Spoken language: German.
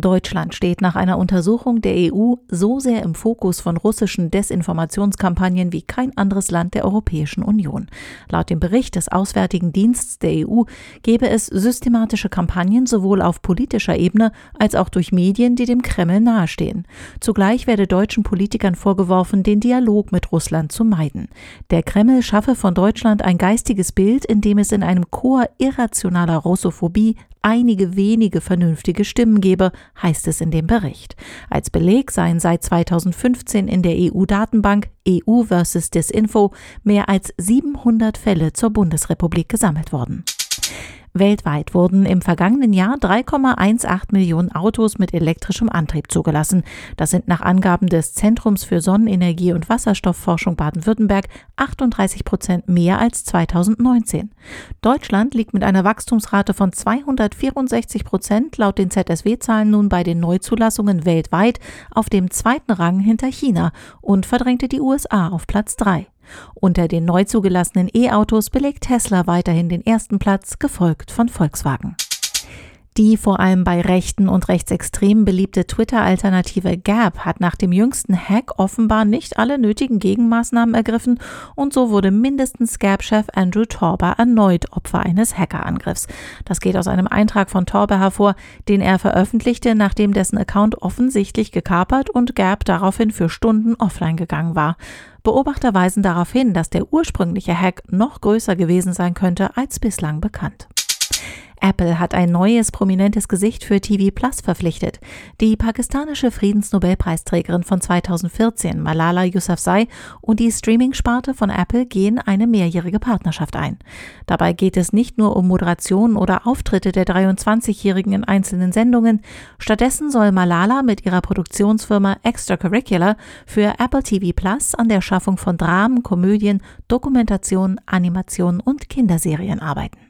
Deutschland steht nach einer Untersuchung der EU so sehr im Fokus von russischen Desinformationskampagnen wie kein anderes Land der Europäischen Union. Laut dem Bericht des Auswärtigen Dienstes der EU gebe es systematische Kampagnen sowohl auf politischer Ebene als auch durch Medien, die dem Kreml nahestehen. Zugleich werde deutschen Politikern vorgeworfen, den Dialog mit Russland zu meiden. Der Kreml schaffe von Deutschland ein geistiges Bild, in dem es in einem Chor irrationaler Russophobie einige wenige vernünftige Stimmen gebe, heißt es in dem Bericht. Als Beleg seien seit 2015 in der EU-Datenbank EU versus Disinfo mehr als 700 Fälle zur Bundesrepublik gesammelt worden. Weltweit wurden im vergangenen Jahr 3,18 Millionen Autos mit elektrischem Antrieb zugelassen. Das sind nach Angaben des Zentrums für Sonnenenergie und Wasserstoffforschung Baden-Württemberg 38 Prozent mehr als 2019. Deutschland liegt mit einer Wachstumsrate von 264 Prozent laut den ZSW-Zahlen nun bei den Neuzulassungen weltweit auf dem zweiten Rang hinter China und verdrängte die USA auf Platz 3. Unter den neu zugelassenen E-Autos belegt Tesla weiterhin den ersten Platz, gefolgt von Volkswagen. Die vor allem bei Rechten und Rechtsextremen beliebte Twitter-Alternative Gap hat nach dem jüngsten Hack offenbar nicht alle nötigen Gegenmaßnahmen ergriffen und so wurde mindestens Gap-Chef Andrew Torber erneut Opfer eines Hackerangriffs. Das geht aus einem Eintrag von Torber hervor, den er veröffentlichte, nachdem dessen Account offensichtlich gekapert und Gap daraufhin für Stunden offline gegangen war. Beobachter weisen darauf hin, dass der ursprüngliche Hack noch größer gewesen sein könnte als bislang bekannt. Apple hat ein neues prominentes Gesicht für TV Plus verpflichtet. Die pakistanische Friedensnobelpreisträgerin von 2014, Malala Yousafzai, und die Streaming-Sparte von Apple gehen eine mehrjährige Partnerschaft ein. Dabei geht es nicht nur um Moderation oder Auftritte der 23-Jährigen in einzelnen Sendungen. Stattdessen soll Malala mit ihrer Produktionsfirma Extracurricular für Apple TV Plus an der Schaffung von Dramen, Komödien, Dokumentationen, Animationen und Kinderserien arbeiten.